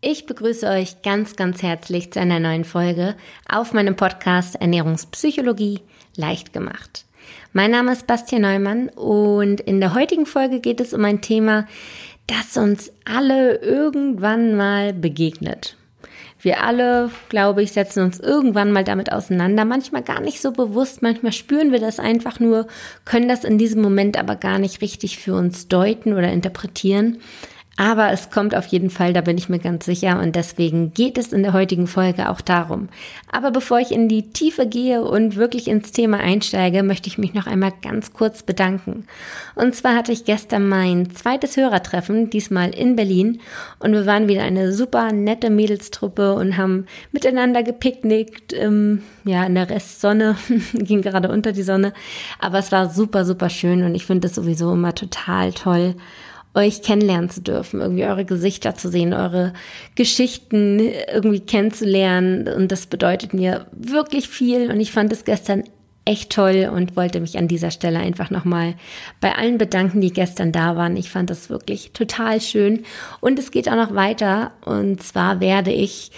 Ich begrüße euch ganz, ganz herzlich zu einer neuen Folge auf meinem Podcast Ernährungspsychologie leicht gemacht. Mein Name ist Bastian Neumann und in der heutigen Folge geht es um ein Thema, das uns alle irgendwann mal begegnet. Wir alle, glaube ich, setzen uns irgendwann mal damit auseinander. Manchmal gar nicht so bewusst, manchmal spüren wir das einfach nur, können das in diesem Moment aber gar nicht richtig für uns deuten oder interpretieren. Aber es kommt auf jeden Fall, da bin ich mir ganz sicher. Und deswegen geht es in der heutigen Folge auch darum. Aber bevor ich in die Tiefe gehe und wirklich ins Thema einsteige, möchte ich mich noch einmal ganz kurz bedanken. Und zwar hatte ich gestern mein zweites Hörertreffen, diesmal in Berlin. Und wir waren wieder eine super nette Mädelstruppe und haben miteinander gepicknickt. Ähm, ja, in der Restsonne, ging gerade unter die Sonne. Aber es war super, super schön und ich finde es sowieso immer total toll euch kennenlernen zu dürfen, irgendwie eure Gesichter zu sehen, eure Geschichten irgendwie kennenzulernen. Und das bedeutet mir wirklich viel. Und ich fand es gestern echt toll und wollte mich an dieser Stelle einfach nochmal bei allen bedanken, die gestern da waren. Ich fand das wirklich total schön. Und es geht auch noch weiter. Und zwar werde ich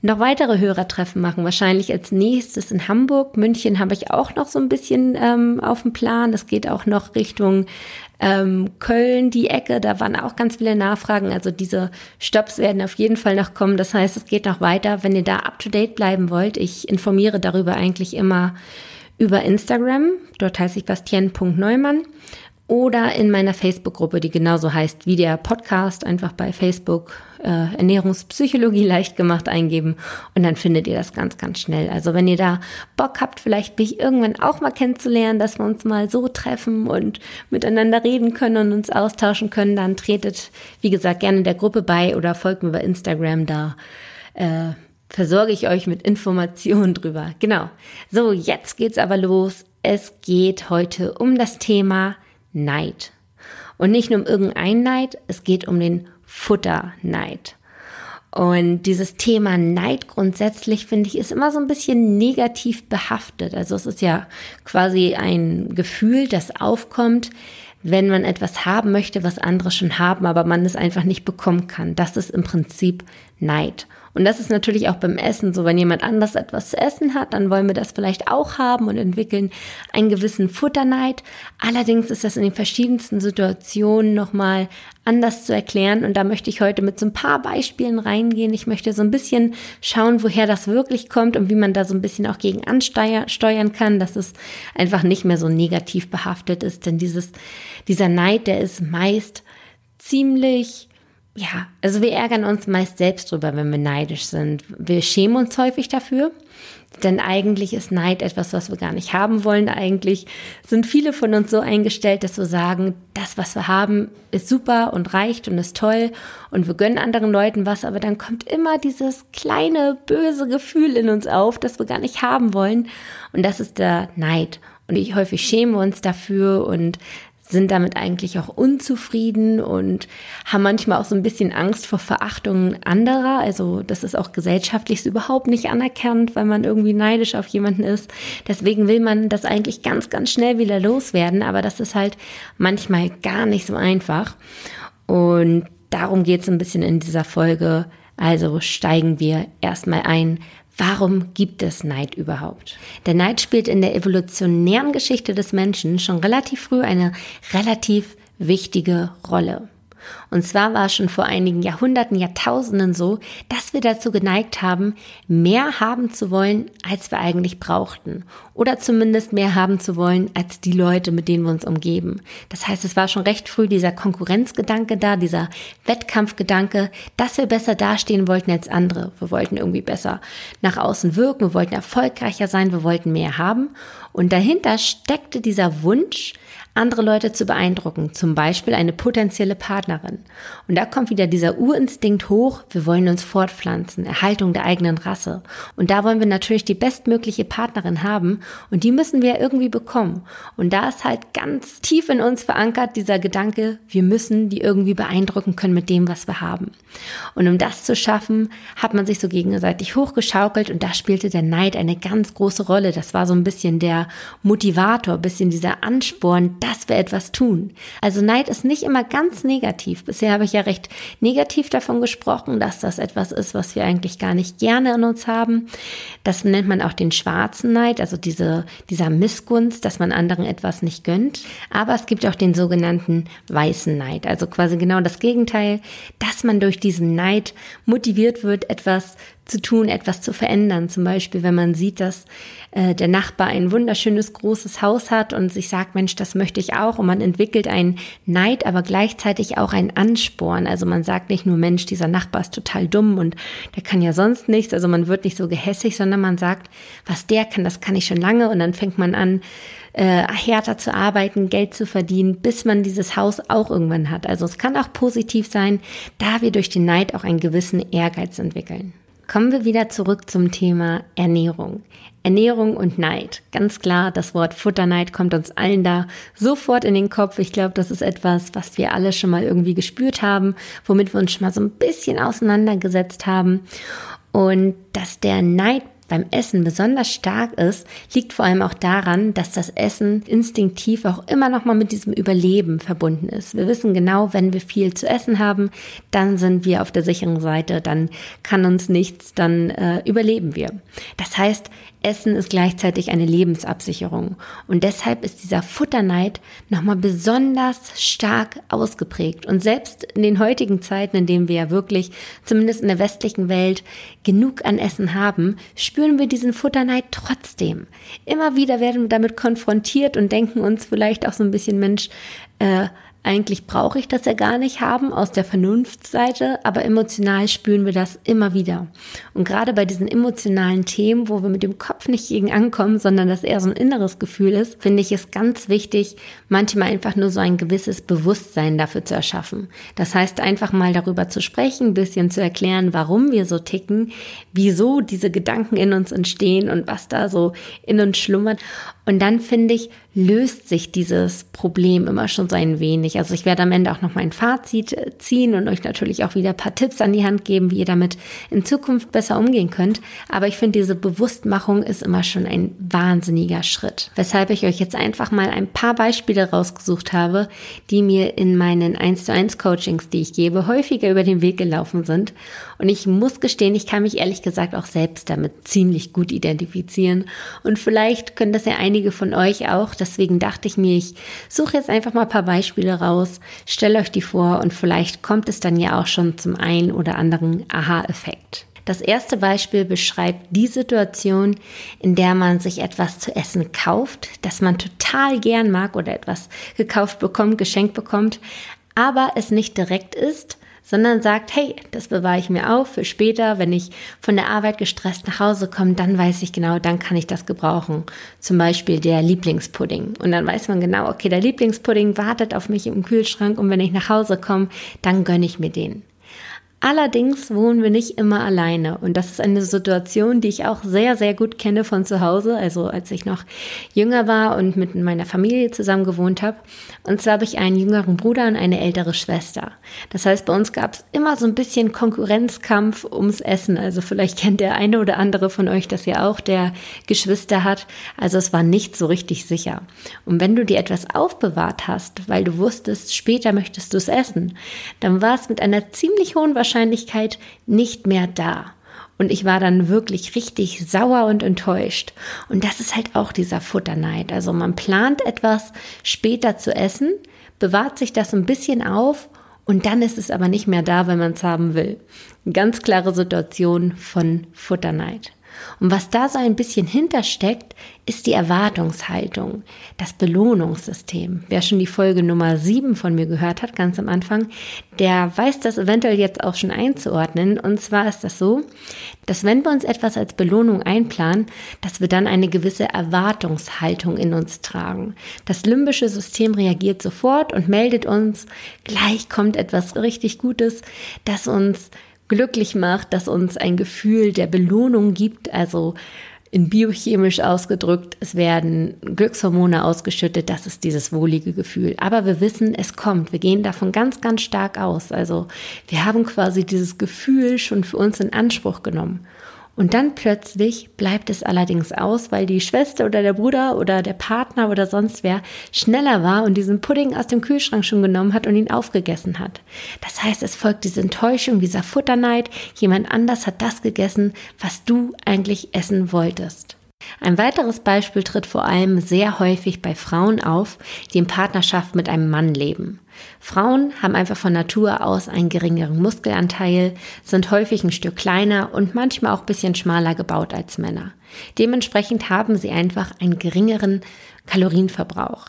noch weitere Hörertreffen machen. Wahrscheinlich als nächstes in Hamburg. München habe ich auch noch so ein bisschen ähm, auf dem Plan. Es geht auch noch Richtung ähm, Köln, die Ecke. Da waren auch ganz viele Nachfragen. Also diese Stops werden auf jeden Fall noch kommen. Das heißt, es geht noch weiter. Wenn ihr da up to date bleiben wollt, ich informiere darüber eigentlich immer über Instagram. Dort heiße ich Bastien.neumann oder in meiner Facebook-Gruppe, die genauso heißt wie der Podcast, einfach bei Facebook äh, Ernährungspsychologie leicht gemacht eingeben und dann findet ihr das ganz, ganz schnell. Also wenn ihr da Bock habt, vielleicht mich irgendwann auch mal kennenzulernen, dass wir uns mal so treffen und miteinander reden können und uns austauschen können, dann tretet, wie gesagt, gerne der Gruppe bei oder folgt mir bei Instagram da. Äh, versorge ich euch mit Informationen drüber. Genau. So, jetzt geht's aber los. Es geht heute um das Thema Neid. Und nicht nur um irgendein Neid, es geht um den Futterneid. Und dieses Thema Neid grundsätzlich, finde ich, ist immer so ein bisschen negativ behaftet. Also es ist ja quasi ein Gefühl, das aufkommt, wenn man etwas haben möchte, was andere schon haben, aber man es einfach nicht bekommen kann. Das ist im Prinzip Neid. Und das ist natürlich auch beim Essen so. Wenn jemand anders etwas zu essen hat, dann wollen wir das vielleicht auch haben und entwickeln einen gewissen Futterneid. Allerdings ist das in den verschiedensten Situationen nochmal anders zu erklären. Und da möchte ich heute mit so ein paar Beispielen reingehen. Ich möchte so ein bisschen schauen, woher das wirklich kommt und wie man da so ein bisschen auch gegen ansteuern kann, dass es einfach nicht mehr so negativ behaftet ist. Denn dieses, dieser Neid, der ist meist ziemlich ja, also wir ärgern uns meist selbst drüber, wenn wir neidisch sind. Wir schämen uns häufig dafür, denn eigentlich ist Neid etwas, was wir gar nicht haben wollen. Eigentlich sind viele von uns so eingestellt, dass wir sagen, das, was wir haben, ist super und reicht und ist toll und wir gönnen anderen Leuten was, aber dann kommt immer dieses kleine böse Gefühl in uns auf, das wir gar nicht haben wollen und das ist der Neid. Und ich häufig schäme uns dafür und sind damit eigentlich auch unzufrieden und haben manchmal auch so ein bisschen Angst vor Verachtung anderer. Also das ist auch gesellschaftlich überhaupt nicht anerkannt, weil man irgendwie neidisch auf jemanden ist. Deswegen will man das eigentlich ganz, ganz schnell wieder loswerden, aber das ist halt manchmal gar nicht so einfach. Und darum geht es ein bisschen in dieser Folge. Also steigen wir erstmal ein, Warum gibt es Neid überhaupt? Der Neid spielt in der evolutionären Geschichte des Menschen schon relativ früh eine relativ wichtige Rolle. Und zwar war es schon vor einigen Jahrhunderten, Jahrtausenden so, dass wir dazu geneigt haben, mehr haben zu wollen, als wir eigentlich brauchten. Oder zumindest mehr haben zu wollen, als die Leute, mit denen wir uns umgeben. Das heißt, es war schon recht früh dieser Konkurrenzgedanke da, dieser Wettkampfgedanke, dass wir besser dastehen wollten als andere. Wir wollten irgendwie besser nach außen wirken, wir wollten erfolgreicher sein, wir wollten mehr haben. Und dahinter steckte dieser Wunsch, andere Leute zu beeindrucken, zum Beispiel eine potenzielle Partnerin. Und da kommt wieder dieser Urinstinkt hoch, wir wollen uns fortpflanzen, Erhaltung der eigenen Rasse. Und da wollen wir natürlich die bestmögliche Partnerin haben und die müssen wir irgendwie bekommen. Und da ist halt ganz tief in uns verankert dieser Gedanke, wir müssen die irgendwie beeindrucken können mit dem, was wir haben. Und um das zu schaffen, hat man sich so gegenseitig hochgeschaukelt und da spielte der Neid eine ganz große Rolle. Das war so ein bisschen der Motivator, bisschen dieser Ansporn, dass wir etwas tun. Also Neid ist nicht immer ganz negativ. Bisher habe ich ja recht negativ davon gesprochen, dass das etwas ist, was wir eigentlich gar nicht gerne in uns haben. Das nennt man auch den schwarzen Neid, also diese, dieser Missgunst, dass man anderen etwas nicht gönnt. Aber es gibt auch den sogenannten weißen Neid, also quasi genau das Gegenteil, dass man durch diesen Neid motiviert wird, etwas zu tun, etwas zu verändern. Zum Beispiel, wenn man sieht, dass äh, der Nachbar ein wunderschönes großes Haus hat und sich sagt, Mensch, das möchte ich auch. Und man entwickelt einen Neid, aber gleichzeitig auch einen Ansporn. Also man sagt nicht nur, Mensch, dieser Nachbar ist total dumm und der kann ja sonst nichts. Also man wird nicht so gehässig, sondern man sagt, was der kann, das kann ich schon lange. Und dann fängt man an, äh, härter zu arbeiten, Geld zu verdienen, bis man dieses Haus auch irgendwann hat. Also es kann auch positiv sein, da wir durch den Neid auch einen gewissen Ehrgeiz entwickeln. Kommen wir wieder zurück zum Thema Ernährung. Ernährung und Neid. Ganz klar, das Wort Futterneid kommt uns allen da sofort in den Kopf. Ich glaube, das ist etwas, was wir alle schon mal irgendwie gespürt haben, womit wir uns schon mal so ein bisschen auseinandergesetzt haben. Und dass der Neid beim Essen besonders stark ist, liegt vor allem auch daran, dass das Essen instinktiv auch immer noch mal mit diesem Überleben verbunden ist. Wir wissen genau, wenn wir viel zu essen haben, dann sind wir auf der sicheren Seite, dann kann uns nichts, dann äh, überleben wir. Das heißt, Essen ist gleichzeitig eine Lebensabsicherung. Und deshalb ist dieser Futterneid nochmal besonders stark ausgeprägt. Und selbst in den heutigen Zeiten, in denen wir ja wirklich, zumindest in der westlichen Welt, genug an Essen haben, spüren wir diesen Futterneid trotzdem. Immer wieder werden wir damit konfrontiert und denken uns vielleicht auch so ein bisschen, Mensch, äh, eigentlich brauche ich das ja gar nicht haben aus der Vernunftsseite, aber emotional spüren wir das immer wieder. Und gerade bei diesen emotionalen Themen, wo wir mit dem Kopf nicht gegen ankommen, sondern das eher so ein inneres Gefühl ist, finde ich es ganz wichtig, manchmal einfach nur so ein gewisses Bewusstsein dafür zu erschaffen. Das heißt, einfach mal darüber zu sprechen, ein bisschen zu erklären, warum wir so ticken, wieso diese Gedanken in uns entstehen und was da so in uns schlummert. Und dann finde ich, löst sich dieses Problem immer schon so ein wenig. Also ich werde am Ende auch noch mein Fazit äh, ziehen und euch natürlich auch wieder ein paar Tipps an die Hand geben, wie ihr damit in Zukunft besser umgehen könnt. Aber ich finde, diese Bewusstmachung ist immer schon ein wahnsinniger Schritt. Weshalb ich euch jetzt einfach mal ein paar Beispiele rausgesucht habe, die mir in meinen 1 zu 1 Coachings, die ich gebe, häufiger über den Weg gelaufen sind. Und ich muss gestehen, ich kann mich ehrlich gesagt auch selbst damit ziemlich gut identifizieren. Und vielleicht können das ja einige von euch auch. Deswegen dachte ich mir, ich suche jetzt einfach mal ein paar Beispiele raus, stelle euch die vor und vielleicht kommt es dann ja auch schon zum einen oder anderen Aha-Effekt. Das erste Beispiel beschreibt die Situation, in der man sich etwas zu essen kauft, das man total gern mag oder etwas gekauft bekommt, geschenkt bekommt, aber es nicht direkt ist, sondern sagt, hey, das bewahre ich mir auf für später, wenn ich von der Arbeit gestresst nach Hause komme, dann weiß ich genau, dann kann ich das gebrauchen. Zum Beispiel der Lieblingspudding. Und dann weiß man genau, okay, der Lieblingspudding wartet auf mich im Kühlschrank und wenn ich nach Hause komme, dann gönne ich mir den. Allerdings wohnen wir nicht immer alleine und das ist eine Situation, die ich auch sehr, sehr gut kenne von zu Hause, also als ich noch jünger war und mit meiner Familie zusammen gewohnt habe. Und zwar habe ich einen jüngeren Bruder und eine ältere Schwester. Das heißt, bei uns gab es immer so ein bisschen Konkurrenzkampf ums Essen. Also vielleicht kennt der eine oder andere von euch das ja auch, der Geschwister hat. Also es war nicht so richtig sicher. Und wenn du dir etwas aufbewahrt hast, weil du wusstest, später möchtest du es essen, dann war es mit einer ziemlich hohen Wahrscheinlichkeit Wahrscheinlichkeit nicht mehr da. Und ich war dann wirklich richtig sauer und enttäuscht. Und das ist halt auch dieser Futterneid. Also man plant etwas später zu essen, bewahrt sich das ein bisschen auf und dann ist es aber nicht mehr da, wenn man es haben will. Ganz klare Situation von Futterneid. Und was da so ein bisschen hintersteckt, ist die Erwartungshaltung, das Belohnungssystem. Wer schon die Folge Nummer 7 von mir gehört hat, ganz am Anfang, der weiß das eventuell jetzt auch schon einzuordnen. Und zwar ist das so, dass wenn wir uns etwas als Belohnung einplanen, dass wir dann eine gewisse Erwartungshaltung in uns tragen. Das limbische System reagiert sofort und meldet uns, gleich kommt etwas richtig Gutes, das uns glücklich macht, das uns ein Gefühl der Belohnung gibt, also in biochemisch ausgedrückt, es werden Glückshormone ausgeschüttet, das ist dieses wohlige Gefühl. Aber wir wissen, es kommt. Wir gehen davon ganz, ganz stark aus. Also wir haben quasi dieses Gefühl schon für uns in Anspruch genommen. Und dann plötzlich bleibt es allerdings aus, weil die Schwester oder der Bruder oder der Partner oder sonst wer schneller war und diesen Pudding aus dem Kühlschrank schon genommen hat und ihn aufgegessen hat. Das heißt, es folgt diese Enttäuschung, dieser Futterneid. Jemand anders hat das gegessen, was du eigentlich essen wolltest. Ein weiteres Beispiel tritt vor allem sehr häufig bei Frauen auf, die in Partnerschaft mit einem Mann leben. Frauen haben einfach von Natur aus einen geringeren Muskelanteil, sind häufig ein Stück kleiner und manchmal auch ein bisschen schmaler gebaut als Männer. Dementsprechend haben sie einfach einen geringeren Kalorienverbrauch.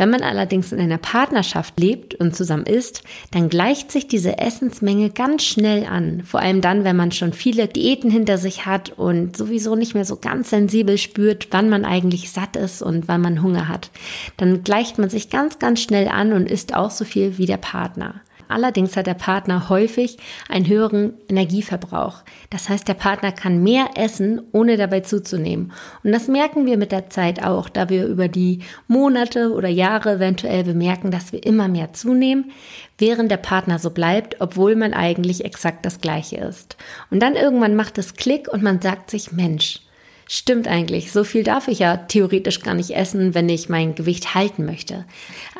Wenn man allerdings in einer Partnerschaft lebt und zusammen isst, dann gleicht sich diese Essensmenge ganz schnell an. Vor allem dann, wenn man schon viele Diäten hinter sich hat und sowieso nicht mehr so ganz sensibel spürt, wann man eigentlich satt ist und wann man Hunger hat. Dann gleicht man sich ganz, ganz schnell an und isst auch so viel wie der Partner. Allerdings hat der Partner häufig einen höheren Energieverbrauch. Das heißt, der Partner kann mehr essen, ohne dabei zuzunehmen. Und das merken wir mit der Zeit auch, da wir über die Monate oder Jahre eventuell bemerken, dass wir immer mehr zunehmen, während der Partner so bleibt, obwohl man eigentlich exakt das gleiche ist. Und dann irgendwann macht es Klick und man sagt sich, Mensch, Stimmt eigentlich, so viel darf ich ja theoretisch gar nicht essen, wenn ich mein Gewicht halten möchte.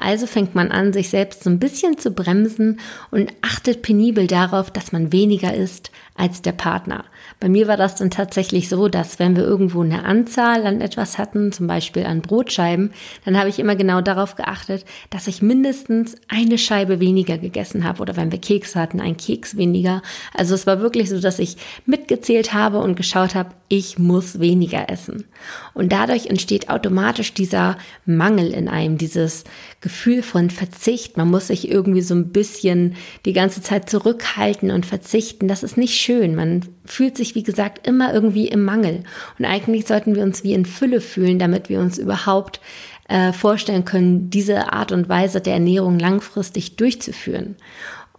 Also fängt man an, sich selbst so ein bisschen zu bremsen und achtet penibel darauf, dass man weniger isst als der Partner. Bei mir war das dann tatsächlich so, dass wenn wir irgendwo eine Anzahl an etwas hatten, zum Beispiel an Brotscheiben, dann habe ich immer genau darauf geachtet, dass ich mindestens eine Scheibe weniger gegessen habe oder wenn wir Keks hatten, ein Keks weniger. Also es war wirklich so, dass ich mitgezählt habe und geschaut habe, ich muss weniger essen. Und dadurch entsteht automatisch dieser Mangel in einem, dieses Gefühl von Verzicht. Man muss sich irgendwie so ein bisschen die ganze Zeit zurückhalten und verzichten. Das ist nicht schön. Man fühlt sich, wie gesagt, immer irgendwie im Mangel. Und eigentlich sollten wir uns wie in Fülle fühlen, damit wir uns überhaupt äh, vorstellen können, diese Art und Weise der Ernährung langfristig durchzuführen.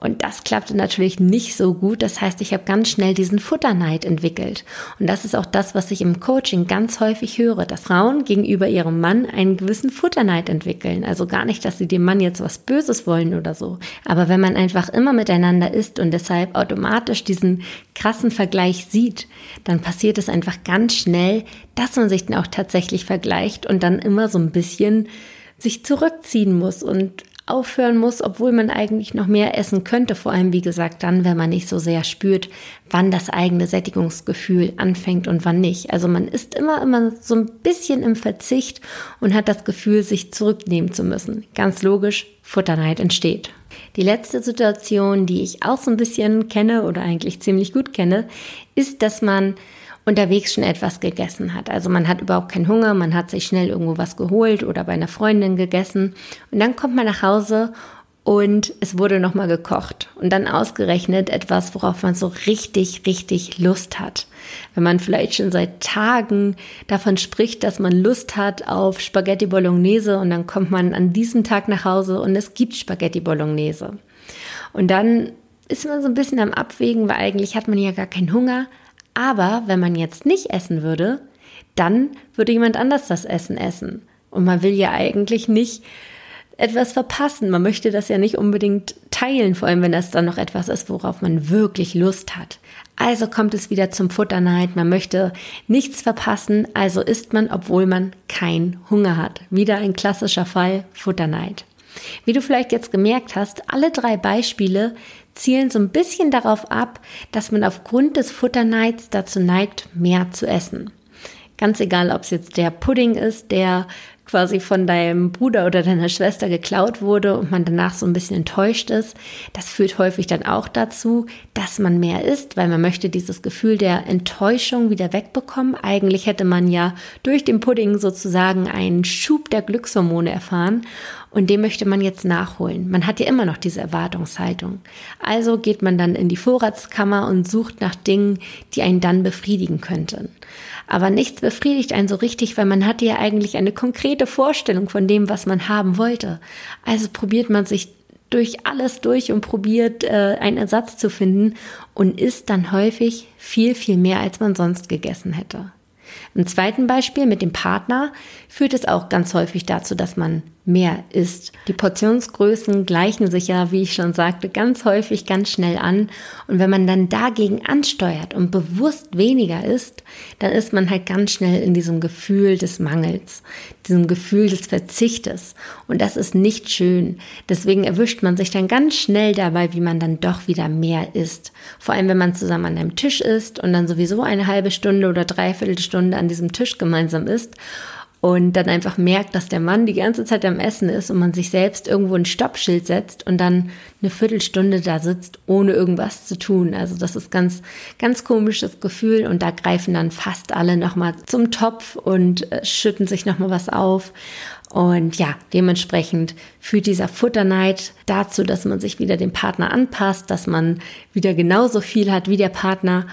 Und das klappte natürlich nicht so gut. Das heißt, ich habe ganz schnell diesen Futterneid entwickelt. Und das ist auch das, was ich im Coaching ganz häufig höre, dass Frauen gegenüber ihrem Mann einen gewissen Futterneid entwickeln. Also gar nicht, dass sie dem Mann jetzt was Böses wollen oder so. Aber wenn man einfach immer miteinander ist und deshalb automatisch diesen krassen Vergleich sieht, dann passiert es einfach ganz schnell, dass man sich dann auch tatsächlich vergleicht und dann immer so ein bisschen sich zurückziehen muss und aufhören muss, obwohl man eigentlich noch mehr essen könnte. Vor allem, wie gesagt, dann, wenn man nicht so sehr spürt, wann das eigene Sättigungsgefühl anfängt und wann nicht. Also man ist immer, immer so ein bisschen im Verzicht und hat das Gefühl, sich zurücknehmen zu müssen. Ganz logisch, Futterneid entsteht. Die letzte Situation, die ich auch so ein bisschen kenne oder eigentlich ziemlich gut kenne, ist, dass man unterwegs schon etwas gegessen hat. Also man hat überhaupt keinen Hunger, man hat sich schnell irgendwo was geholt oder bei einer Freundin gegessen und dann kommt man nach Hause und es wurde nochmal gekocht und dann ausgerechnet etwas, worauf man so richtig, richtig Lust hat. Wenn man vielleicht schon seit Tagen davon spricht, dass man Lust hat auf Spaghetti Bolognese und dann kommt man an diesem Tag nach Hause und es gibt Spaghetti Bolognese. Und dann ist man so ein bisschen am Abwägen, weil eigentlich hat man ja gar keinen Hunger, aber wenn man jetzt nicht essen würde, dann würde jemand anders das Essen essen. Und man will ja eigentlich nicht etwas verpassen. Man möchte das ja nicht unbedingt teilen, vor allem wenn das dann noch etwas ist, worauf man wirklich Lust hat. Also kommt es wieder zum Futterneid. Man möchte nichts verpassen, also isst man, obwohl man keinen Hunger hat. Wieder ein klassischer Fall Futterneid. Wie du vielleicht jetzt gemerkt hast, alle drei Beispiele zielen so ein bisschen darauf ab, dass man aufgrund des Futterneids dazu neigt, mehr zu essen. Ganz egal, ob es jetzt der Pudding ist, der quasi von deinem Bruder oder deiner Schwester geklaut wurde und man danach so ein bisschen enttäuscht ist. Das führt häufig dann auch dazu, dass man mehr isst, weil man möchte dieses Gefühl der Enttäuschung wieder wegbekommen. Eigentlich hätte man ja durch den Pudding sozusagen einen Schub der Glückshormone erfahren und den möchte man jetzt nachholen. Man hat ja immer noch diese Erwartungshaltung. Also geht man dann in die Vorratskammer und sucht nach Dingen, die einen dann befriedigen könnten. Aber nichts befriedigt einen so richtig, weil man hatte ja eigentlich eine konkrete Vorstellung von dem, was man haben wollte. Also probiert man sich durch alles durch und probiert äh, einen Ersatz zu finden und isst dann häufig viel, viel mehr, als man sonst gegessen hätte. Im zweiten Beispiel mit dem Partner führt es auch ganz häufig dazu, dass man mehr isst. Die Portionsgrößen gleichen sich ja, wie ich schon sagte, ganz häufig ganz schnell an. Und wenn man dann dagegen ansteuert und bewusst weniger isst, dann ist man halt ganz schnell in diesem Gefühl des Mangels, diesem Gefühl des Verzichtes. Und das ist nicht schön. Deswegen erwischt man sich dann ganz schnell dabei, wie man dann doch wieder mehr isst. Vor allem, wenn man zusammen an einem Tisch isst und dann sowieso eine halbe Stunde oder dreiviertel Stunde an diesem Tisch gemeinsam isst und dann einfach merkt, dass der Mann die ganze Zeit am Essen ist und man sich selbst irgendwo ein Stoppschild setzt und dann eine Viertelstunde da sitzt, ohne irgendwas zu tun. Also das ist ganz, ganz komisches Gefühl und da greifen dann fast alle nochmal zum Topf und äh, schütten sich nochmal was auf. Und ja, dementsprechend führt dieser Futterneid dazu, dass man sich wieder dem Partner anpasst, dass man wieder genauso viel hat wie der Partner.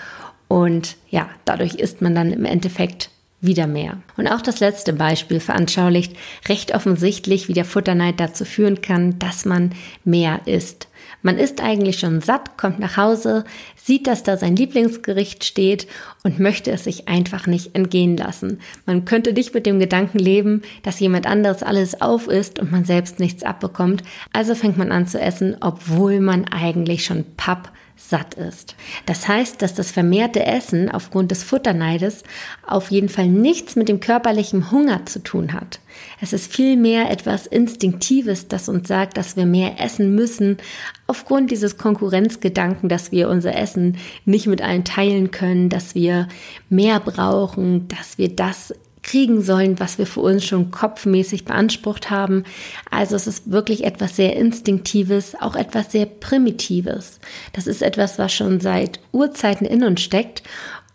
Und ja, dadurch ist man dann im Endeffekt wieder mehr. Und auch das letzte Beispiel veranschaulicht recht offensichtlich, wie der Futterneid dazu führen kann, dass man mehr isst. Man ist eigentlich schon satt, kommt nach Hause, sieht, dass da sein Lieblingsgericht steht und möchte es sich einfach nicht entgehen lassen. Man könnte nicht mit dem Gedanken leben, dass jemand anderes alles auf isst und man selbst nichts abbekommt. Also fängt man an zu essen, obwohl man eigentlich schon papp satt ist. Das heißt, dass das vermehrte Essen aufgrund des Futterneides auf jeden Fall nichts mit dem körperlichen Hunger zu tun hat. Es ist vielmehr etwas Instinktives, das uns sagt, dass wir mehr essen müssen, aufgrund dieses Konkurrenzgedanken, dass wir unser Essen nicht mit allen teilen können, dass wir mehr brauchen, dass wir das kriegen sollen, was wir für uns schon kopfmäßig beansprucht haben. Also es ist wirklich etwas sehr Instinktives, auch etwas sehr Primitives. Das ist etwas, was schon seit Urzeiten in uns steckt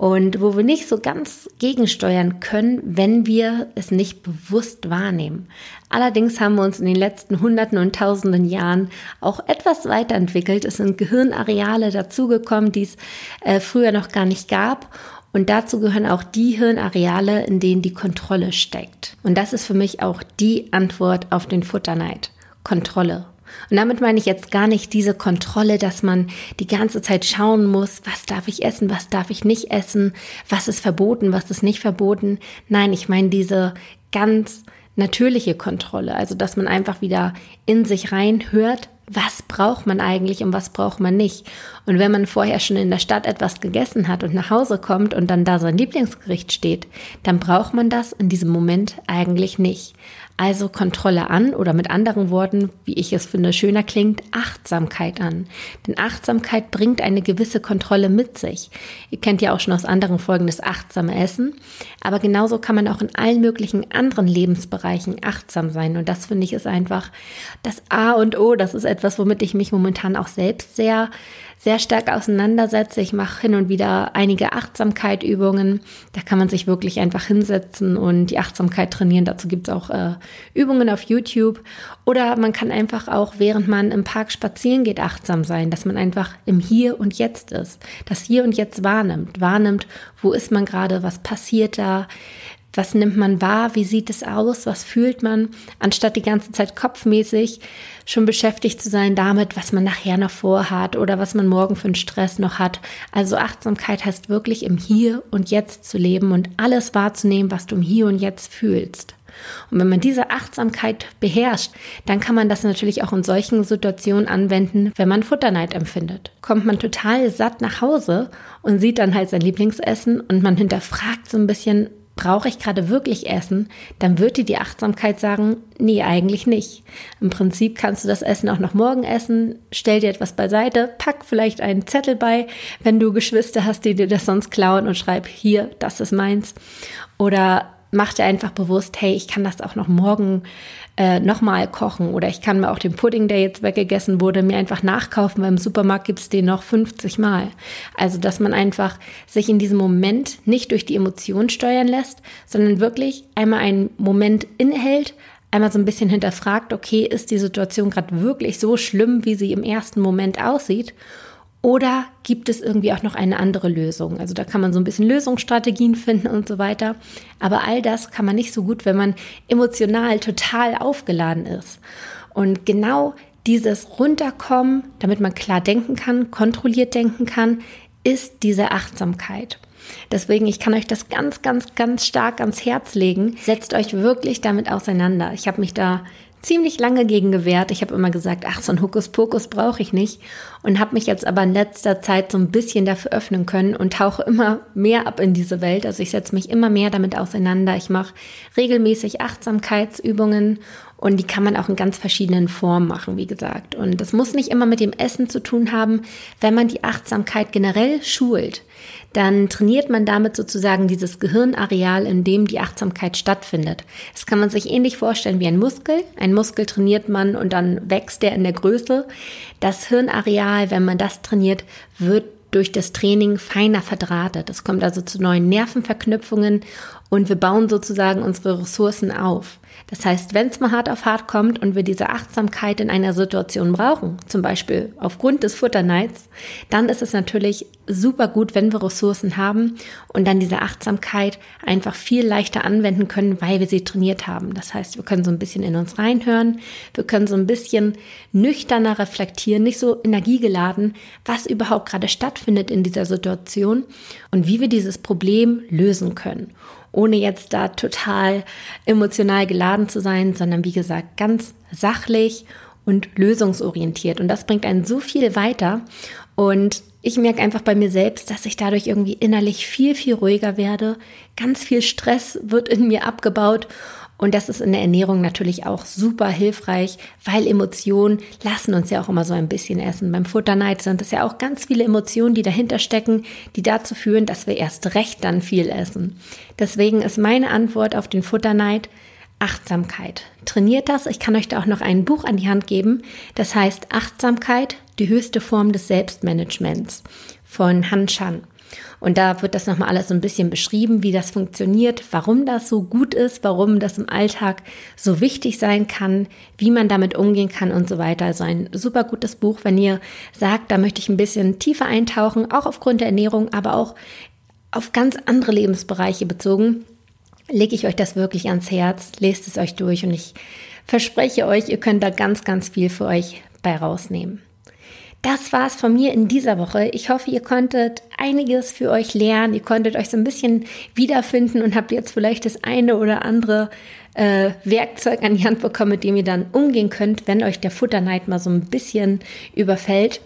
und wo wir nicht so ganz gegensteuern können, wenn wir es nicht bewusst wahrnehmen. Allerdings haben wir uns in den letzten Hunderten und Tausenden Jahren auch etwas weiterentwickelt. Es sind Gehirnareale dazugekommen, die es äh, früher noch gar nicht gab. Und dazu gehören auch die Hirnareale, in denen die Kontrolle steckt. Und das ist für mich auch die Antwort auf den Futterneid. Kontrolle. Und damit meine ich jetzt gar nicht diese Kontrolle, dass man die ganze Zeit schauen muss, was darf ich essen, was darf ich nicht essen, was ist verboten, was ist nicht verboten. Nein, ich meine diese ganz natürliche Kontrolle, also dass man einfach wieder in sich reinhört, was braucht man eigentlich und was braucht man nicht. Und wenn man vorher schon in der Stadt etwas gegessen hat und nach Hause kommt und dann da sein Lieblingsgericht steht, dann braucht man das in diesem Moment eigentlich nicht. Also Kontrolle an oder mit anderen Worten, wie ich es finde, schöner klingt, Achtsamkeit an. Denn Achtsamkeit bringt eine gewisse Kontrolle mit sich. Ihr kennt ja auch schon aus anderen Folgen das achtsame Essen. Aber genauso kann man auch in allen möglichen anderen Lebensbereichen achtsam sein. Und das finde ich ist einfach das A und O. Das ist etwas, womit ich mich momentan auch selbst sehr sehr stark auseinandersetze. Ich mache hin und wieder einige Achtsamkeitübungen. Da kann man sich wirklich einfach hinsetzen und die Achtsamkeit trainieren. Dazu gibt es auch äh, Übungen auf YouTube. Oder man kann einfach auch, während man im Park spazieren geht, achtsam sein, dass man einfach im Hier und Jetzt ist, das Hier und Jetzt wahrnimmt, wahrnimmt, wo ist man gerade, was passiert da, was nimmt man wahr? Wie sieht es aus? Was fühlt man? Anstatt die ganze Zeit kopfmäßig schon beschäftigt zu sein damit, was man nachher noch vorhat oder was man morgen für einen Stress noch hat. Also Achtsamkeit heißt wirklich im Hier und Jetzt zu leben und alles wahrzunehmen, was du im Hier und Jetzt fühlst. Und wenn man diese Achtsamkeit beherrscht, dann kann man das natürlich auch in solchen Situationen anwenden, wenn man Futterneid empfindet. Kommt man total satt nach Hause und sieht dann halt sein Lieblingsessen und man hinterfragt so ein bisschen, brauche ich gerade wirklich Essen, dann wird dir die Achtsamkeit sagen, nee, eigentlich nicht. Im Prinzip kannst du das Essen auch noch morgen essen, stell dir etwas beiseite, pack vielleicht einen Zettel bei, wenn du Geschwister hast, die dir das sonst klauen und schreib hier, das ist meins. Oder mach dir einfach bewusst, hey, ich kann das auch noch morgen äh, nochmal kochen oder ich kann mir auch den Pudding, der jetzt weggegessen wurde, mir einfach nachkaufen, weil im Supermarkt gibt's den noch 50 Mal. Also, dass man einfach sich in diesem Moment nicht durch die Emotionen steuern lässt, sondern wirklich einmal einen Moment innehält, einmal so ein bisschen hinterfragt, okay, ist die Situation gerade wirklich so schlimm, wie sie im ersten Moment aussieht? Oder gibt es irgendwie auch noch eine andere Lösung? Also da kann man so ein bisschen Lösungsstrategien finden und so weiter. Aber all das kann man nicht so gut, wenn man emotional total aufgeladen ist. Und genau dieses Runterkommen, damit man klar denken kann, kontrolliert denken kann, ist diese Achtsamkeit. Deswegen, ich kann euch das ganz, ganz, ganz stark ans Herz legen. Setzt euch wirklich damit auseinander. Ich habe mich da ziemlich lange gegen gewehrt. Ich habe immer gesagt, ach, so ein Hokuspokus brauche ich nicht und habe mich jetzt aber in letzter Zeit so ein bisschen dafür öffnen können und tauche immer mehr ab in diese Welt. Also ich setze mich immer mehr damit auseinander. Ich mache regelmäßig Achtsamkeitsübungen und die kann man auch in ganz verschiedenen Formen machen, wie gesagt. Und das muss nicht immer mit dem Essen zu tun haben, wenn man die Achtsamkeit generell schult dann trainiert man damit sozusagen dieses Gehirnareal, in dem die Achtsamkeit stattfindet. Das kann man sich ähnlich vorstellen wie ein Muskel. Ein Muskel trainiert man und dann wächst der in der Größe. Das Hirnareal, wenn man das trainiert, wird durch das Training feiner verdrahtet. Es kommt also zu neuen Nervenverknüpfungen und wir bauen sozusagen unsere Ressourcen auf. Das heißt, wenn es mal hart auf hart kommt und wir diese Achtsamkeit in einer Situation brauchen, zum Beispiel aufgrund des Futterneids, dann ist es natürlich super gut, wenn wir Ressourcen haben und dann diese Achtsamkeit einfach viel leichter anwenden können, weil wir sie trainiert haben. Das heißt, wir können so ein bisschen in uns reinhören, wir können so ein bisschen nüchterner reflektieren, nicht so energiegeladen, was überhaupt gerade stattfindet in dieser Situation und wie wir dieses Problem lösen können ohne jetzt da total emotional geladen zu sein, sondern wie gesagt ganz sachlich und lösungsorientiert. Und das bringt einen so viel weiter. Und ich merke einfach bei mir selbst, dass ich dadurch irgendwie innerlich viel, viel ruhiger werde. Ganz viel Stress wird in mir abgebaut und das ist in der Ernährung natürlich auch super hilfreich, weil Emotionen lassen uns ja auch immer so ein bisschen essen. Beim Futterneid sind es ja auch ganz viele Emotionen, die dahinter stecken, die dazu führen, dass wir erst recht dann viel essen. Deswegen ist meine Antwort auf den Futterneid Achtsamkeit. Trainiert das. Ich kann euch da auch noch ein Buch an die Hand geben. Das heißt Achtsamkeit, die höchste Form des Selbstmanagements von Han Chan. Und da wird das nochmal alles so ein bisschen beschrieben, wie das funktioniert, warum das so gut ist, warum das im Alltag so wichtig sein kann, wie man damit umgehen kann und so weiter. Also ein super gutes Buch, wenn ihr sagt, da möchte ich ein bisschen tiefer eintauchen, auch aufgrund der Ernährung, aber auch auf ganz andere Lebensbereiche bezogen, lege ich euch das wirklich ans Herz, lest es euch durch und ich verspreche euch, ihr könnt da ganz, ganz viel für euch bei rausnehmen. Das war's von mir in dieser Woche. Ich hoffe, ihr konntet einiges für euch lernen. Ihr konntet euch so ein bisschen wiederfinden und habt jetzt vielleicht das eine oder andere äh, Werkzeug an die Hand bekommen, mit dem ihr dann umgehen könnt, wenn euch der Futterneid mal so ein bisschen überfällt.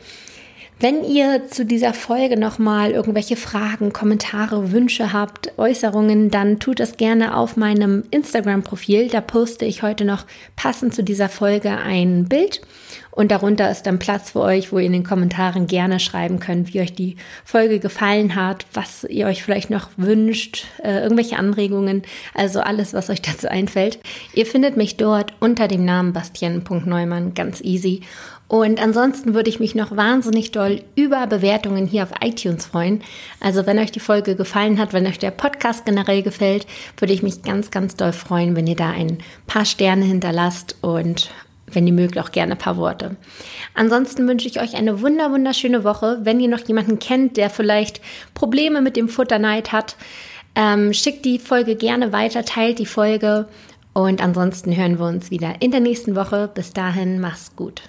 Wenn ihr zu dieser Folge nochmal irgendwelche Fragen, Kommentare, Wünsche habt, Äußerungen, dann tut das gerne auf meinem Instagram-Profil. Da poste ich heute noch passend zu dieser Folge ein Bild. Und darunter ist dann Platz für euch, wo ihr in den Kommentaren gerne schreiben könnt, wie euch die Folge gefallen hat, was ihr euch vielleicht noch wünscht, äh, irgendwelche Anregungen, also alles, was euch dazu einfällt. Ihr findet mich dort unter dem Namen Bastian.neumann, ganz easy. Und ansonsten würde ich mich noch wahnsinnig doll über Bewertungen hier auf iTunes freuen. Also wenn euch die Folge gefallen hat, wenn euch der Podcast generell gefällt, würde ich mich ganz, ganz doll freuen, wenn ihr da ein paar Sterne hinterlasst und wenn ihr mögt, auch gerne ein paar Worte. Ansonsten wünsche ich euch eine wunder, wunderschöne Woche. Wenn ihr noch jemanden kennt, der vielleicht Probleme mit dem Futterneid hat, ähm, schickt die Folge gerne weiter, teilt die Folge und ansonsten hören wir uns wieder in der nächsten Woche. Bis dahin, mach's gut.